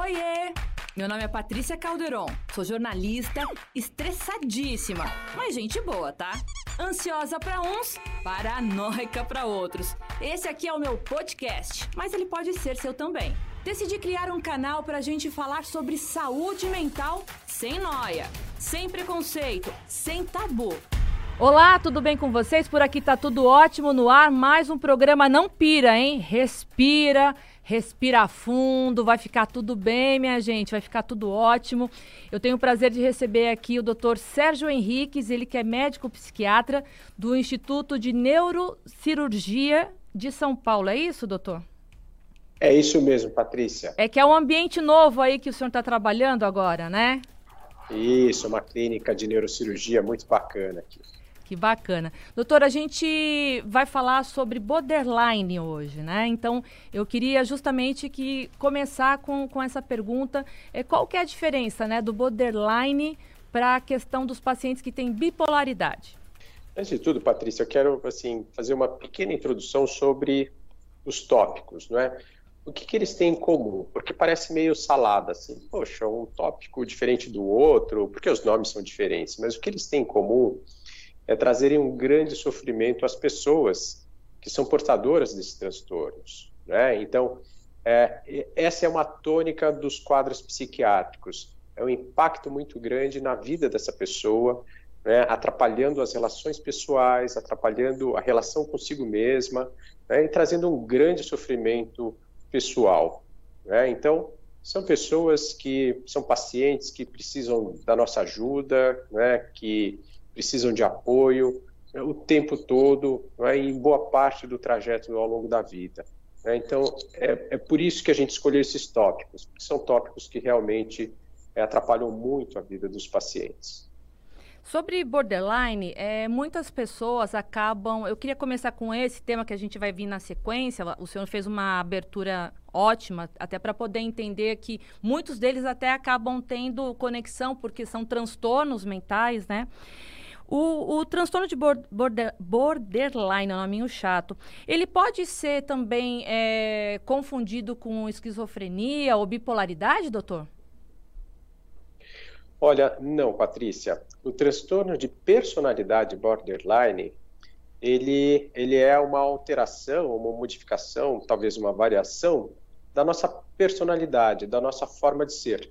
Oiê! Meu nome é Patrícia Calderon, sou jornalista, estressadíssima, mas gente boa, tá? Ansiosa para uns, paranoica para outros. Esse aqui é o meu podcast, mas ele pode ser seu também. Decidi criar um canal pra gente falar sobre saúde mental sem noia, sem preconceito, sem tabu. Olá, tudo bem com vocês? Por aqui tá tudo ótimo no ar. Mais um programa Não Pira, hein? Respira, respira fundo, vai ficar tudo bem, minha gente, vai ficar tudo ótimo. Eu tenho o prazer de receber aqui o Dr. Sérgio Henriques, ele que é médico psiquiatra do Instituto de Neurocirurgia de São Paulo. É isso, doutor? É isso mesmo, Patrícia. É que é um ambiente novo aí que o senhor está trabalhando agora, né? Isso, uma clínica de neurocirurgia muito bacana aqui. Que bacana. Doutora, a gente vai falar sobre borderline hoje, né? Então, eu queria justamente que começar com, com essa pergunta. É, qual que é a diferença né, do borderline para a questão dos pacientes que têm bipolaridade? Antes de tudo, Patrícia, eu quero assim, fazer uma pequena introdução sobre os tópicos, não é? O que, que eles têm em comum? Porque parece meio salada, assim, poxa, um tópico diferente do outro, porque os nomes são diferentes, mas o que eles têm em comum é trazerem um grande sofrimento às pessoas que são portadoras desses transtornos. Né? Então, é, essa é uma tônica dos quadros psiquiátricos. É um impacto muito grande na vida dessa pessoa, né? atrapalhando as relações pessoais, atrapalhando a relação consigo mesma né? e trazendo um grande sofrimento pessoal. Né? Então, são pessoas que são pacientes que precisam da nossa ajuda, né? que precisam de apoio né, o tempo todo, é, em boa parte do trajeto ao longo da vida. Né? Então, é, é, por isso que a gente escolheu esses tópicos, porque são tópicos que realmente é, atrapalham muito a vida dos pacientes. Sobre borderline, é, muitas pessoas acabam. Eu queria começar com esse tema que a gente vai vir na sequência. O senhor fez uma abertura ótima, até para poder entender que muitos deles até acabam tendo conexão, porque são transtornos mentais, né? O, o transtorno de border, borderline, é um nominho chato, ele pode ser também é, confundido com esquizofrenia ou bipolaridade, doutor? Olha, não, Patrícia. O transtorno de personalidade borderline, ele, ele é uma alteração, uma modificação, talvez uma variação da nossa personalidade, da nossa forma de ser,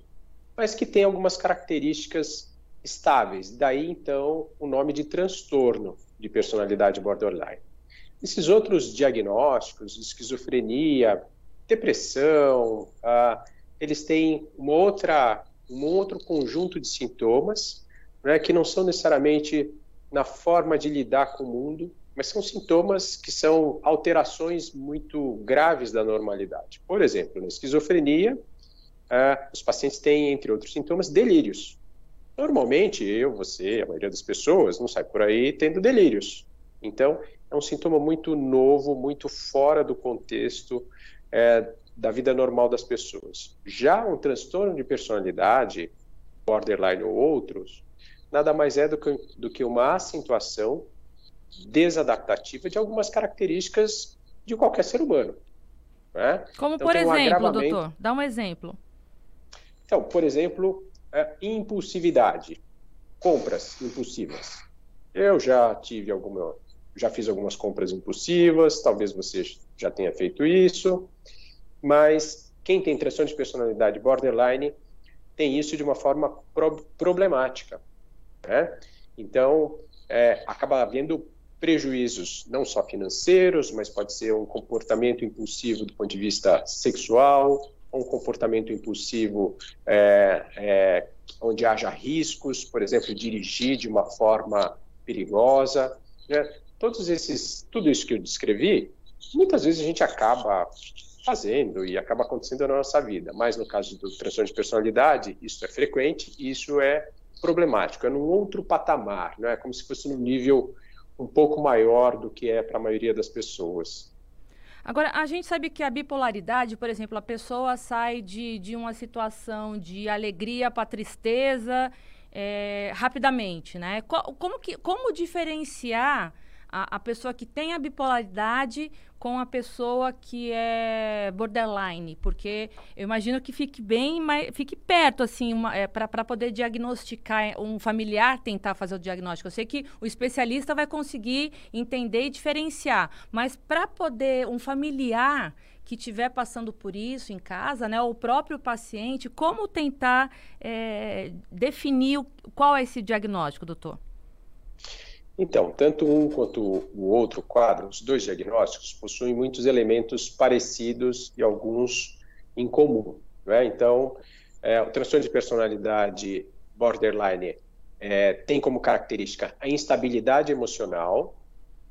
mas que tem algumas características estáveis. Daí, então, o nome de transtorno de personalidade borderline. Esses outros diagnósticos, esquizofrenia, depressão, ah, eles têm uma outra, um outro conjunto de sintomas né, que não são necessariamente na forma de lidar com o mundo, mas são sintomas que são alterações muito graves da normalidade. Por exemplo, na esquizofrenia, ah, os pacientes têm, entre outros sintomas, delírios. Normalmente, eu, você, a maioria das pessoas não sai por aí tendo delírios. Então, é um sintoma muito novo, muito fora do contexto é, da vida normal das pessoas. Já um transtorno de personalidade, borderline ou outros, nada mais é do que, do que uma acentuação desadaptativa de algumas características de qualquer ser humano. Né? Como, então, por exemplo, um doutor? Dá um exemplo. Então, por exemplo, é, impulsividade, compras impulsivas. Eu já tive alguma, já fiz algumas compras impulsivas, talvez você já tenha feito isso, mas quem tem transtorno de personalidade borderline tem isso de uma forma pro problemática. Né? Então, é, acaba havendo prejuízos não só financeiros, mas pode ser um comportamento impulsivo do ponto de vista sexual, um comportamento impulsivo é, é, onde haja riscos, por exemplo, dirigir de uma forma perigosa, né? todos esses, tudo isso que eu descrevi, muitas vezes a gente acaba fazendo e acaba acontecendo na nossa vida, mas no caso do transtorno de personalidade, isso é frequente e isso é problemático, é num outro patamar, não é como se fosse num nível um pouco maior do que é para a maioria das pessoas. Agora, a gente sabe que a bipolaridade, por exemplo, a pessoa sai de, de uma situação de alegria para tristeza é, rapidamente, né? como, que, como diferenciar a, a, pessoa que tem a bipolaridade com a pessoa que é borderline? Porque eu imagino que fique bem, mas fique perto, assim, é, para poder diagnosticar, um familiar tentar fazer o diagnóstico. Eu sei que o especialista vai conseguir entender e diferenciar, mas para poder um familiar que estiver passando por isso em casa, né, o próprio paciente, como tentar é, definir qual é esse diagnóstico, doutor? Então, tanto um quanto o outro quadro, os dois diagnósticos, possuem muitos elementos parecidos e alguns em comum. Né? Então, é, o transtorno de personalidade borderline é, tem como característica a instabilidade emocional.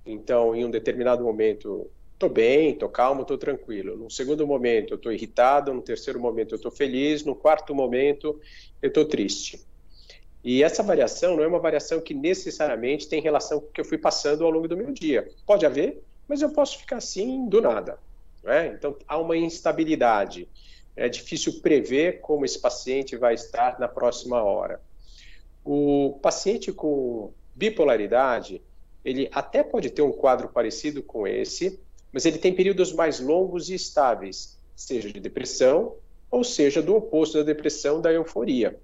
Então, em um determinado momento, estou bem, estou calmo, estou tranquilo. No segundo momento, estou irritado. No terceiro momento, estou feliz. No quarto momento, eu estou triste. E essa variação não é uma variação que necessariamente tem relação com o que eu fui passando ao longo do meu dia. Pode haver, mas eu posso ficar assim do nada. É? Então, há uma instabilidade. É difícil prever como esse paciente vai estar na próxima hora. O paciente com bipolaridade, ele até pode ter um quadro parecido com esse, mas ele tem períodos mais longos e estáveis, seja de depressão ou seja do oposto da depressão, da euforia.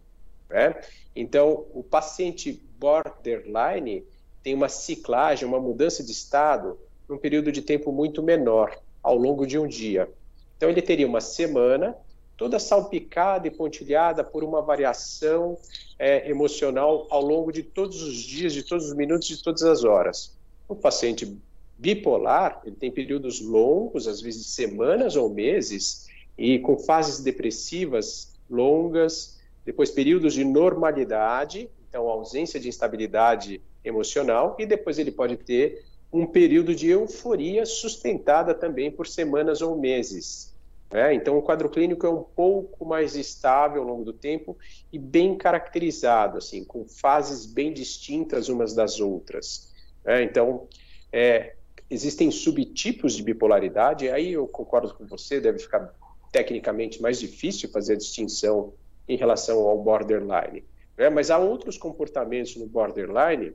Né? Então, o paciente borderline tem uma ciclagem, uma mudança de estado num período de tempo muito menor, ao longo de um dia. Então, ele teria uma semana toda salpicada e pontilhada por uma variação é, emocional ao longo de todos os dias, de todos os minutos, de todas as horas. O paciente bipolar, ele tem períodos longos, às vezes semanas ou meses, e com fases depressivas longas, depois períodos de normalidade, então ausência de instabilidade emocional, e depois ele pode ter um período de euforia sustentada também por semanas ou meses. Né? Então, o quadro clínico é um pouco mais estável ao longo do tempo e bem caracterizado, assim, com fases bem distintas umas das outras. Né? Então, é, existem subtipos de bipolaridade, aí eu concordo com você, deve ficar tecnicamente mais difícil fazer a distinção em relação ao borderline. Né? Mas há outros comportamentos no borderline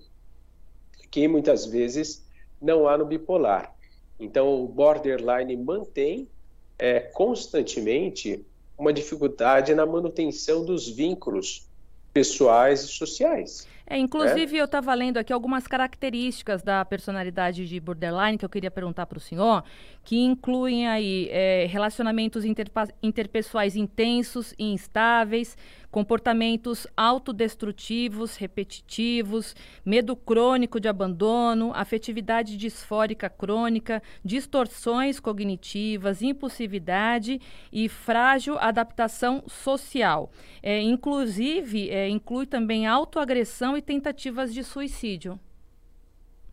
que muitas vezes não há no bipolar. Então, o borderline mantém é, constantemente uma dificuldade na manutenção dos vínculos pessoais e sociais. É, inclusive, é. eu estava lendo aqui algumas características da personalidade de borderline que eu queria perguntar para o senhor, que incluem aí é, relacionamentos interpessoais intensos e instáveis, comportamentos autodestrutivos, repetitivos, medo crônico de abandono, afetividade disfórica crônica, distorções cognitivas, impulsividade e frágil adaptação social. É, inclusive, é, inclui também autoagressão e tentativas de suicídio.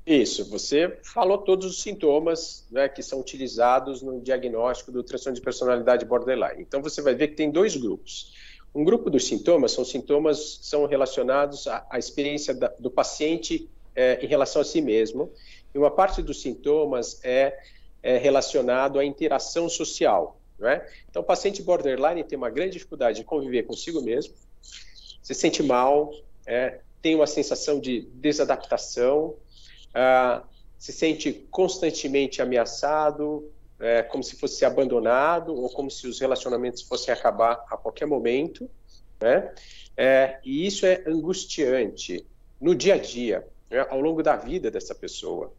Isso, você falou todos os sintomas né, que são utilizados no diagnóstico do transtorno de personalidade borderline. Então você vai ver que tem dois grupos. Um grupo dos sintomas são sintomas são relacionados à, à experiência da, do paciente é, em relação a si mesmo, e uma parte dos sintomas é, é relacionado à interação social. Né? Então, o paciente borderline tem uma grande dificuldade de conviver consigo mesmo, se sente mal, é, tem uma sensação de desadaptação, ah, se sente constantemente ameaçado, é, como se fosse abandonado ou como se os relacionamentos fossem acabar a qualquer momento, né? É, e isso é angustiante no dia a dia, né? ao longo da vida dessa pessoa.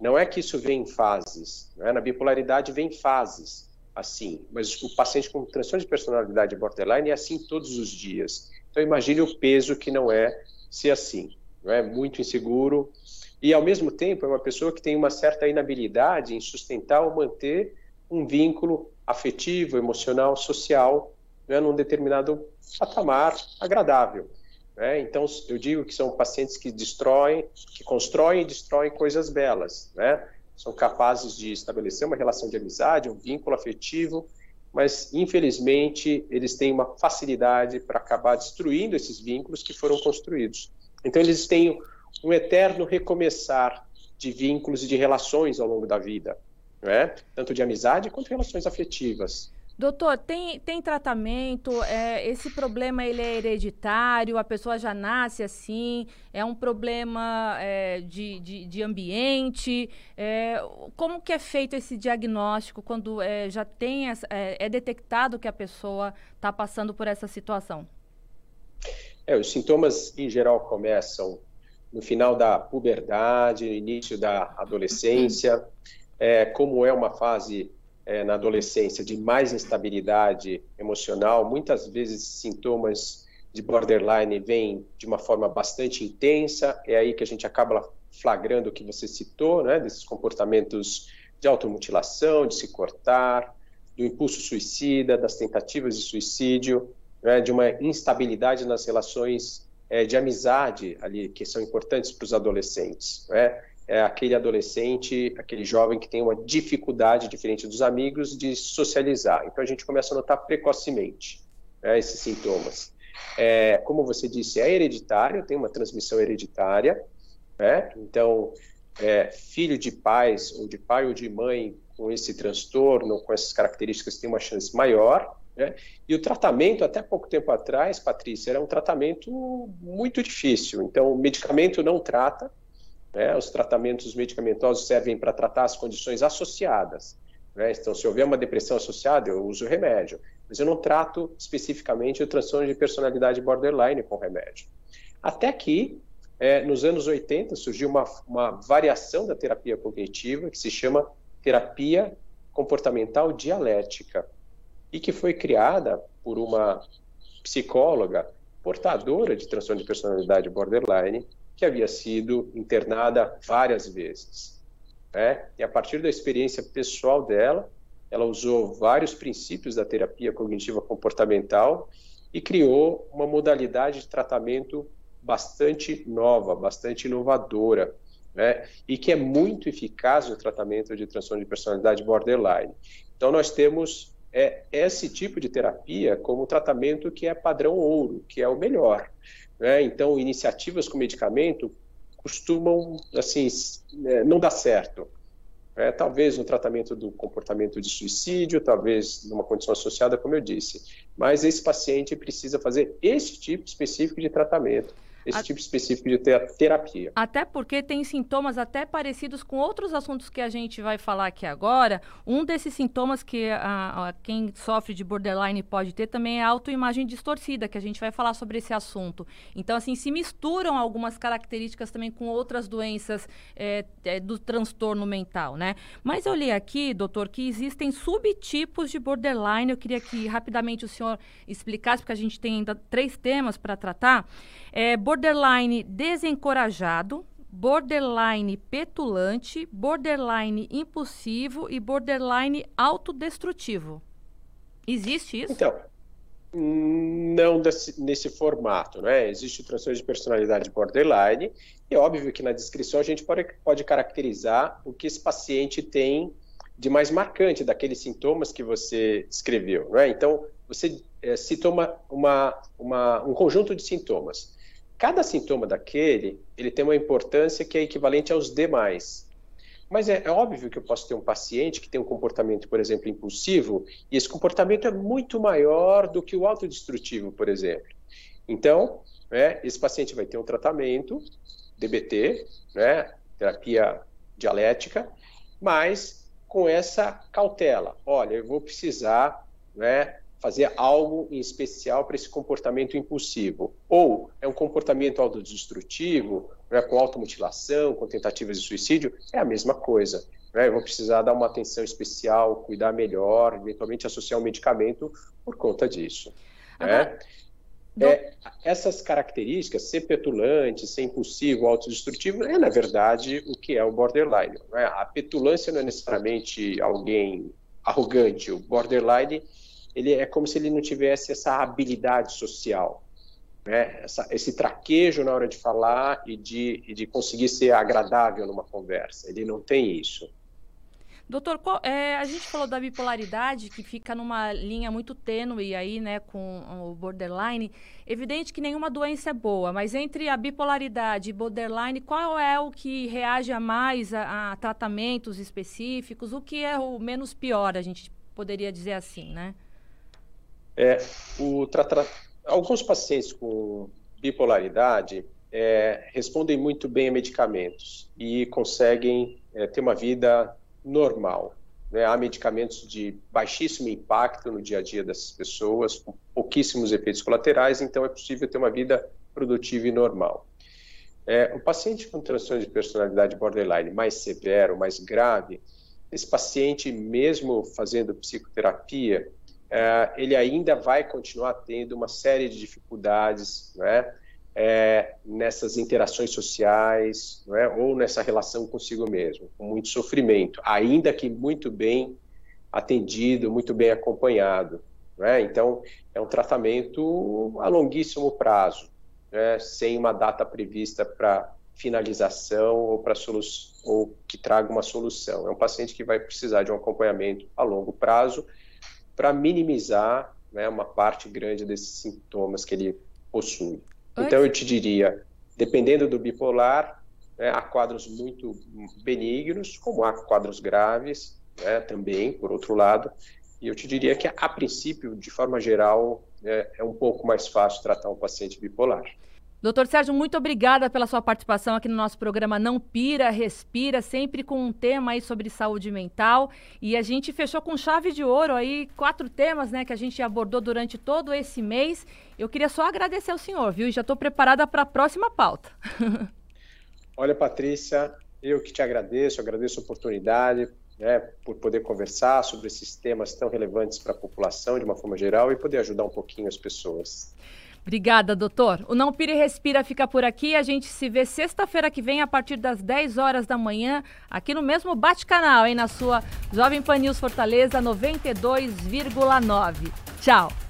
Não é que isso vem em fases, né? na bipolaridade vem fases, assim, mas o paciente com transtorno de personalidade borderline é assim todos os dias. Então imagine o peso que não é ser assim, é muito inseguro, e ao mesmo tempo é uma pessoa que tem uma certa inabilidade em sustentar ou manter um vínculo afetivo, emocional, social, né, num determinado patamar agradável. Né? Então, eu digo que são pacientes que destroem, que constroem e destroem coisas belas, né? São capazes de estabelecer uma relação de amizade, um vínculo afetivo, mas infelizmente eles têm uma facilidade para acabar destruindo esses vínculos que foram construídos. Então, eles têm um eterno recomeçar de vínculos e de relações ao longo da vida, né? tanto de amizade quanto relações afetivas. Doutor, tem, tem tratamento? É, esse problema ele é hereditário? A pessoa já nasce assim? É um problema é, de, de, de, ambiente? É, como que é feito esse diagnóstico quando é, já tem essa, é, é, detectado que a pessoa está passando por essa situação? É, os sintomas em geral começam no final da puberdade, no início da adolescência. É, como é uma fase é, na adolescência de mais instabilidade emocional, muitas vezes sintomas de borderline vêm de uma forma bastante intensa, é aí que a gente acaba flagrando o que você citou, né, desses comportamentos de automutilação, de se cortar, do impulso suicida, das tentativas de suicídio, né, de uma instabilidade nas relações é, de amizade ali que são importantes para os adolescentes. Né? é aquele adolescente, aquele jovem que tem uma dificuldade, diferente dos amigos, de socializar. Então a gente começa a notar precocemente né, esses sintomas. É, como você disse, é hereditário, tem uma transmissão hereditária. Né? Então, é, filho de pais, ou de pai ou de mãe com esse transtorno, com essas características, tem uma chance maior. Né? E o tratamento, até pouco tempo atrás, Patrícia, era um tratamento muito difícil. Então, o medicamento não trata, né? Os tratamentos medicamentosos servem para tratar as condições associadas. Né? Então, se houver uma depressão associada, eu uso remédio. Mas eu não trato especificamente o transtorno de personalidade borderline com remédio. Até que, é, nos anos 80, surgiu uma, uma variação da terapia cognitiva que se chama terapia comportamental dialética e que foi criada por uma psicóloga portadora de transtorno de personalidade borderline que havia sido internada várias vezes. Né? E a partir da experiência pessoal dela, ela usou vários princípios da terapia cognitiva comportamental e criou uma modalidade de tratamento bastante nova, bastante inovadora, né? e que é muito eficaz no tratamento de transtorno de personalidade borderline. Então, nós temos é, esse tipo de terapia como tratamento que é padrão ouro, que é o melhor. Né? Então, iniciativas com medicamento costumam, assim, é, não dar certo. É, talvez no tratamento do comportamento de suicídio, talvez numa condição associada, como eu disse. Mas esse paciente precisa fazer esse tipo específico de tratamento esse a... tipo específico de terapia. Até porque tem sintomas até parecidos com outros assuntos que a gente vai falar aqui agora. Um desses sintomas que a, a, quem sofre de borderline pode ter também é a autoimagem distorcida, que a gente vai falar sobre esse assunto. Então, assim, se misturam algumas características também com outras doenças é, é, do transtorno mental, né? Mas eu li aqui, doutor, que existem subtipos de borderline. Eu queria que rapidamente o senhor explicasse, porque a gente tem ainda três temas para tratar. É, borderline desencorajado, borderline petulante, borderline impulsivo e borderline autodestrutivo. Existe isso? Então, não desse, nesse formato, né? Existe transtorno de personalidade borderline e é óbvio que na descrição a gente pode, pode caracterizar o que esse paciente tem de mais marcante daqueles sintomas que você descreveu, não é? Então, você é, citou uma, uma, uma, um conjunto de sintomas. Cada sintoma daquele, ele tem uma importância que é equivalente aos demais. Mas é, é, óbvio que eu posso ter um paciente que tem um comportamento, por exemplo, impulsivo, e esse comportamento é muito maior do que o autodestrutivo, por exemplo. Então, né, esse paciente vai ter um tratamento, DBT, né, terapia dialética, mas com essa cautela. Olha, eu vou precisar né, fazer algo em especial para esse comportamento impulsivo. Ou é um comportamento autodestrutivo, né, com automutilação, com tentativas de suicídio, é a mesma coisa. Né? Eu vou precisar dar uma atenção especial, cuidar melhor, eventualmente associar um medicamento por conta disso. Né? É, essas características, ser petulante, ser impulsivo, autodestrutivo, é na verdade o que é o borderline. Né? A petulância não é necessariamente alguém arrogante. O borderline ele é como se ele não tivesse essa habilidade social, né? Essa, esse traquejo na hora de falar e de, e de conseguir ser agradável numa conversa. Ele não tem isso. Doutor, qual, é, a gente falou da bipolaridade, que fica numa linha muito tênue aí, né, com o borderline. Evidente que nenhuma doença é boa, mas entre a bipolaridade e borderline, qual é o que reage a mais a, a tratamentos específicos? O que é o menos pior, a gente poderia dizer assim, né? É, o tra... Alguns pacientes com bipolaridade é, respondem muito bem a medicamentos e conseguem é, ter uma vida normal. Né? Há medicamentos de baixíssimo impacto no dia a dia dessas pessoas, com pouquíssimos efeitos colaterais, então é possível ter uma vida produtiva e normal. É, o paciente com transtorno de personalidade borderline mais severo, mais grave, esse paciente, mesmo fazendo psicoterapia, é, ele ainda vai continuar tendo uma série de dificuldades, né? É, nessas interações sociais, é? ou nessa relação consigo mesmo, com muito sofrimento, ainda que muito bem atendido, muito bem acompanhado. É? Então, é um tratamento a longuíssimo prazo, né? sem uma data prevista para finalização ou para ou que traga uma solução. É um paciente que vai precisar de um acompanhamento a longo prazo para minimizar né, uma parte grande desses sintomas que ele possui. Então eu te diria, dependendo do bipolar, né, há quadros muito benignos, como há quadros graves, né, também, por outro lado, e eu te diria que a princípio, de forma geral, é, é um pouco mais fácil tratar um paciente bipolar. Doutor Sérgio, muito obrigada pela sua participação aqui no nosso programa Não Pira, Respira, sempre com um tema aí sobre saúde mental. E a gente fechou com chave de ouro aí, quatro temas, né, que a gente abordou durante todo esse mês. Eu queria só agradecer ao senhor, viu? E já estou preparada para a próxima pauta. Olha, Patrícia, eu que te agradeço, agradeço a oportunidade, né, por poder conversar sobre esses temas tão relevantes para a população de uma forma geral e poder ajudar um pouquinho as pessoas. Obrigada, doutor. O Não Pire Respira fica por aqui. A gente se vê sexta-feira que vem, a partir das 10 horas da manhã, aqui no mesmo Bate-Canal, hein? Na sua Jovem Pan News Fortaleza 92,9. Tchau.